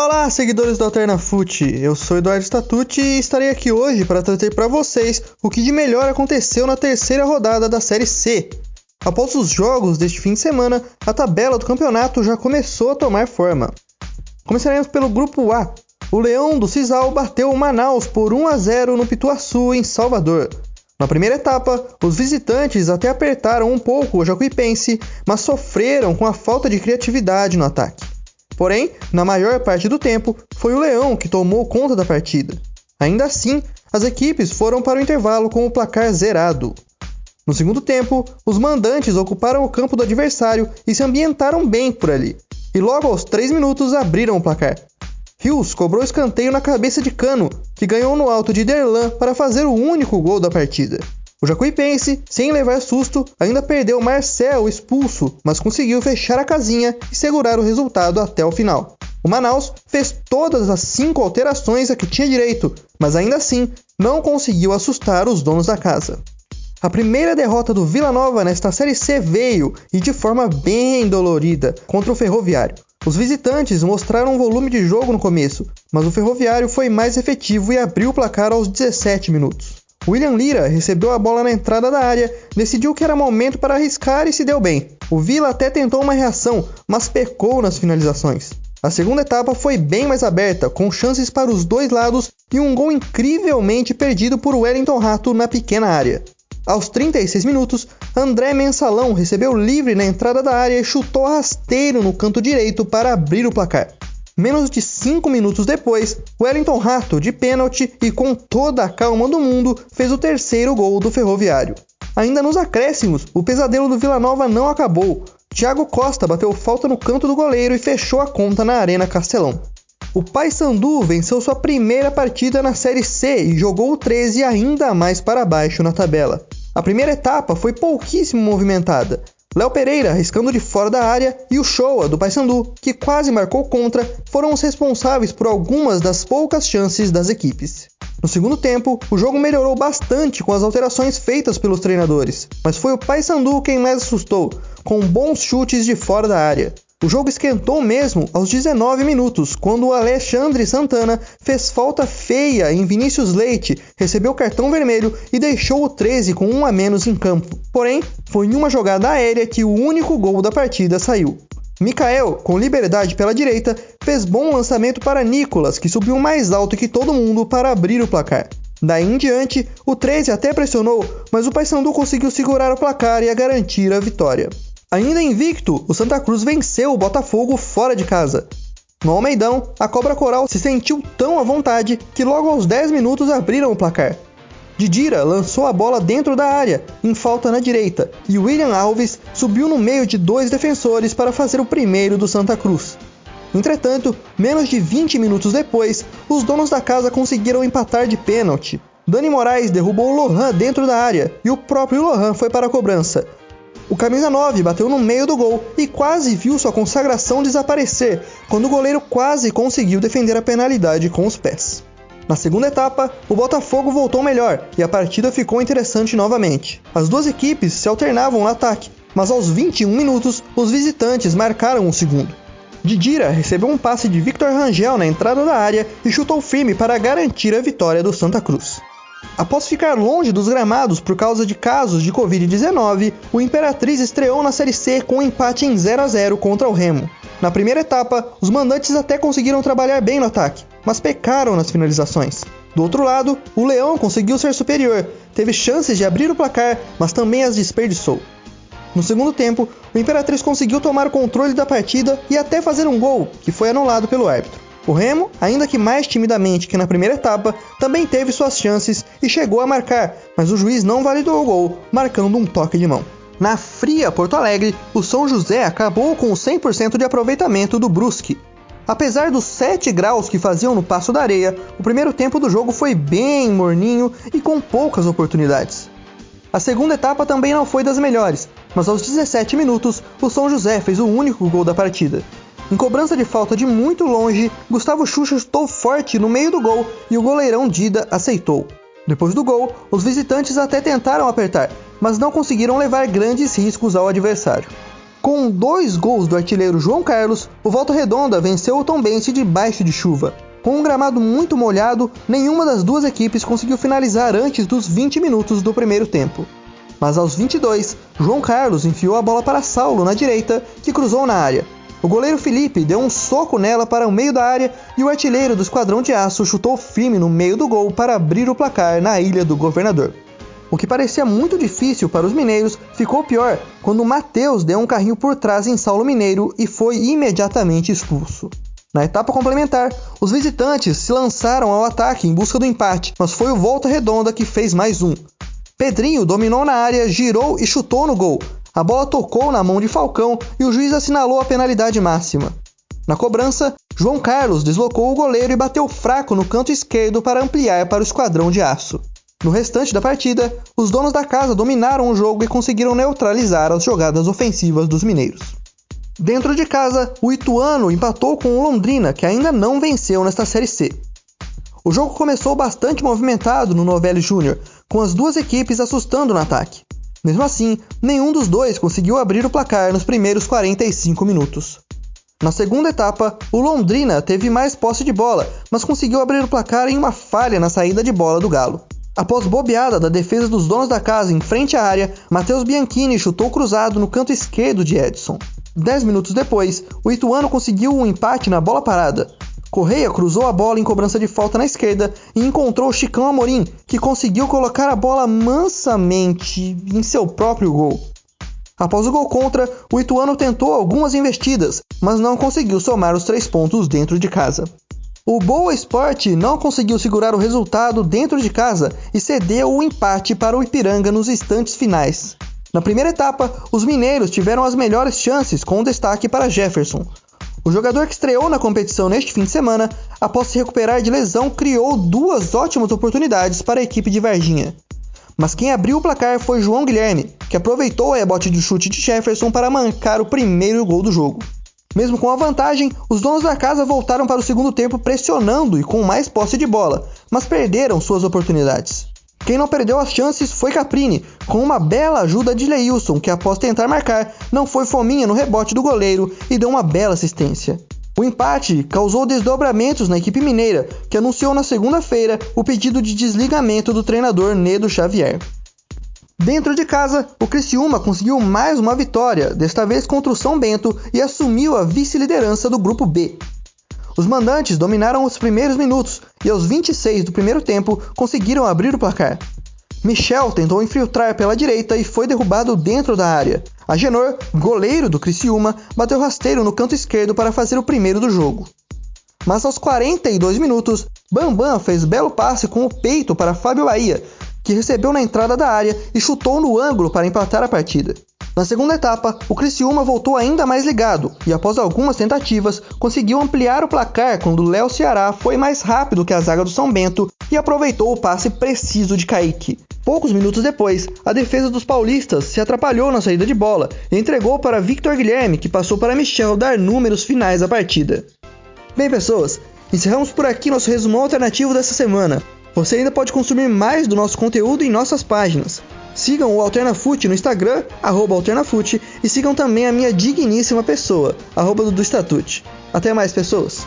Olá, seguidores do Alternafute. Eu sou Eduardo Statucci e estarei aqui hoje para trazer para vocês o que de melhor aconteceu na terceira rodada da Série C. Após os jogos deste fim de semana, a tabela do campeonato já começou a tomar forma. Começaremos pelo grupo A. O Leão do Cisal bateu o Manaus por 1 a 0 no Pituaçu, em Salvador. Na primeira etapa, os visitantes até apertaram um pouco o Jacuipense, mas sofreram com a falta de criatividade no ataque. Porém, na maior parte do tempo, foi o Leão que tomou conta da partida. Ainda assim, as equipes foram para o intervalo com o placar zerado. No segundo tempo, os mandantes ocuparam o campo do adversário e se ambientaram bem por ali, e logo aos 3 minutos abriram o placar. Rios cobrou escanteio na cabeça de Cano, que ganhou no alto de Derlan para fazer o único gol da partida. O Jacuipense, sem levar susto, ainda perdeu Marcel expulso, mas conseguiu fechar a casinha e segurar o resultado até o final. O Manaus fez todas as cinco alterações a que tinha direito, mas ainda assim não conseguiu assustar os donos da casa. A primeira derrota do Vila Nova nesta Série C veio, e de forma bem dolorida, contra o Ferroviário. Os visitantes mostraram um volume de jogo no começo, mas o Ferroviário foi mais efetivo e abriu o placar aos 17 minutos. William Lira recebeu a bola na entrada da área, decidiu que era momento para arriscar e se deu bem. O Vila até tentou uma reação, mas pecou nas finalizações. A segunda etapa foi bem mais aberta, com chances para os dois lados e um gol incrivelmente perdido por Wellington Rato na pequena área. Aos 36 minutos, André Mensalão recebeu livre na entrada da área e chutou rasteiro no canto direito para abrir o placar. Menos de 5 minutos depois, Wellington Rato, de pênalti e com toda a calma do mundo, fez o terceiro gol do Ferroviário. Ainda nos acréscimos, o pesadelo do Vila Nova não acabou. Thiago Costa bateu falta no canto do goleiro e fechou a conta na Arena Castelão. O Paysandu venceu sua primeira partida na Série C e jogou o 13 ainda mais para baixo na tabela. A primeira etapa foi pouquíssimo movimentada, Léo Pereira arriscando de fora da área e o Showa do Paysandu, que quase marcou contra, foram os responsáveis por algumas das poucas chances das equipes. No segundo tempo, o jogo melhorou bastante com as alterações feitas pelos treinadores, mas foi o Paysandu quem mais assustou, com bons chutes de fora da área. O jogo esquentou mesmo aos 19 minutos, quando o Alexandre Santana fez falta feia em Vinícius Leite, recebeu cartão vermelho e deixou o 13 com um a menos em campo. Porém, foi em uma jogada aérea que o único gol da partida saiu. Mikael, com liberdade pela direita, fez bom lançamento para Nicolas, que subiu mais alto que todo mundo para abrir o placar. Daí em diante, o 13 até pressionou, mas o Paysandu conseguiu segurar o placar e a garantir a vitória. Ainda invicto, o Santa Cruz venceu o Botafogo fora de casa. No Almeidão, a Cobra Coral se sentiu tão à vontade que logo aos 10 minutos abriram o placar. Didira lançou a bola dentro da área, em falta na direita, e William Alves subiu no meio de dois defensores para fazer o primeiro do Santa Cruz. Entretanto, menos de 20 minutos depois, os donos da casa conseguiram empatar de pênalti. Dani Moraes derrubou o Lohan dentro da área e o próprio Lohan foi para a cobrança, o camisa 9 bateu no meio do gol e quase viu sua consagração desaparecer, quando o goleiro quase conseguiu defender a penalidade com os pés. Na segunda etapa, o Botafogo voltou melhor e a partida ficou interessante novamente. As duas equipes se alternavam no ataque, mas aos 21 minutos, os visitantes marcaram o segundo. Didira recebeu um passe de Victor Rangel na entrada da área e chutou firme para garantir a vitória do Santa Cruz. Após ficar longe dos gramados por causa de casos de Covid-19, o Imperatriz estreou na Série C com um empate em 0 a 0 contra o Remo. Na primeira etapa, os mandantes até conseguiram trabalhar bem no ataque, mas pecaram nas finalizações. Do outro lado, o Leão conseguiu ser superior, teve chances de abrir o placar, mas também as desperdiçou. No segundo tempo, o Imperatriz conseguiu tomar o controle da partida e até fazer um gol, que foi anulado pelo árbitro. O Remo, ainda que mais timidamente que na primeira etapa, também teve suas chances e chegou a marcar, mas o juiz não validou o gol, marcando um toque de mão. Na fria Porto Alegre, o São José acabou com 100% de aproveitamento do Brusque. Apesar dos 7 graus que faziam no Passo da Areia, o primeiro tempo do jogo foi bem morninho e com poucas oportunidades. A segunda etapa também não foi das melhores, mas aos 17 minutos, o São José fez o único gol da partida. Em cobrança de falta de muito longe, Gustavo Xuxa chutou forte no meio do gol e o goleirão Dida aceitou. Depois do gol, os visitantes até tentaram apertar, mas não conseguiram levar grandes riscos ao adversário. Com dois gols do artilheiro João Carlos, o Volta Redonda venceu o Tombense debaixo de chuva. Com um gramado muito molhado, nenhuma das duas equipes conseguiu finalizar antes dos 20 minutos do primeiro tempo. Mas aos 22, João Carlos enfiou a bola para Saulo na direita, que cruzou na área. O goleiro Felipe deu um soco nela para o meio da área e o artilheiro do Esquadrão de Aço chutou firme no meio do gol para abrir o placar na Ilha do Governador. O que parecia muito difícil para os mineiros ficou pior quando Matheus deu um carrinho por trás em Saulo Mineiro e foi imediatamente expulso. Na etapa complementar, os visitantes se lançaram ao ataque em busca do empate, mas foi o Volta Redonda que fez mais um. Pedrinho dominou na área, girou e chutou no gol. A bola tocou na mão de Falcão e o juiz assinalou a penalidade máxima. Na cobrança, João Carlos deslocou o goleiro e bateu fraco no canto esquerdo para ampliar para o esquadrão de aço. No restante da partida, os donos da casa dominaram o jogo e conseguiram neutralizar as jogadas ofensivas dos mineiros. Dentro de casa, o Ituano empatou com o Londrina, que ainda não venceu nesta Série C. O jogo começou bastante movimentado no Novelli Júnior, com as duas equipes assustando no ataque. Mesmo assim, nenhum dos dois conseguiu abrir o placar nos primeiros 45 minutos. Na segunda etapa, o Londrina teve mais posse de bola, mas conseguiu abrir o placar em uma falha na saída de bola do Galo. Após bobeada da defesa dos donos da casa em frente à área, Matheus Bianchini chutou cruzado no canto esquerdo de Edson. Dez minutos depois, o Ituano conseguiu um empate na bola parada. Correia cruzou a bola em cobrança de falta na esquerda e encontrou Chicão Amorim, que conseguiu colocar a bola mansamente em seu próprio gol. Após o gol contra, o Ituano tentou algumas investidas, mas não conseguiu somar os três pontos dentro de casa. O Boa Esporte não conseguiu segurar o resultado dentro de casa e cedeu o empate para o Ipiranga nos instantes finais. Na primeira etapa, os mineiros tiveram as melhores chances, com destaque para Jefferson. O jogador que estreou na competição neste fim de semana, após se recuperar de lesão, criou duas ótimas oportunidades para a equipe de Varginha. Mas quem abriu o placar foi João Guilherme, que aproveitou o rebote de chute de Jefferson para mancar o primeiro gol do jogo. Mesmo com a vantagem, os donos da casa voltaram para o segundo tempo pressionando e com mais posse de bola, mas perderam suas oportunidades. Quem não perdeu as chances foi Caprini, com uma bela ajuda de Leilson, que após tentar marcar, não foi fominha no rebote do goleiro e deu uma bela assistência. O empate causou desdobramentos na equipe mineira, que anunciou na segunda-feira o pedido de desligamento do treinador Nedo Xavier. Dentro de casa, o Criciúma conseguiu mais uma vitória, desta vez contra o São Bento, e assumiu a vice-liderança do grupo B. Os mandantes dominaram os primeiros minutos e aos 26 do primeiro tempo conseguiram abrir o placar. Michel tentou infiltrar pela direita e foi derrubado dentro da área. Agenor, goleiro do Criciúma, bateu rasteiro no canto esquerdo para fazer o primeiro do jogo. Mas aos 42 minutos, Bambam fez belo passe com o peito para Fábio Bahia, que recebeu na entrada da área e chutou no ângulo para empatar a partida. Na segunda etapa, o Criciúma voltou ainda mais ligado e, após algumas tentativas, conseguiu ampliar o placar quando Léo Ceará foi mais rápido que a zaga do São Bento e aproveitou o passe preciso de Kaique. Poucos minutos depois, a defesa dos paulistas se atrapalhou na saída de bola e entregou para Victor Guilherme, que passou para Michel dar números finais à partida. Bem, pessoas, encerramos por aqui nosso resumo alternativo dessa semana. Você ainda pode consumir mais do nosso conteúdo em nossas páginas. Sigam o AlternaFoot no Instagram, arroba AlternaFoot, e sigam também a minha digníssima pessoa, arroba Dudu Statute. Até mais, pessoas!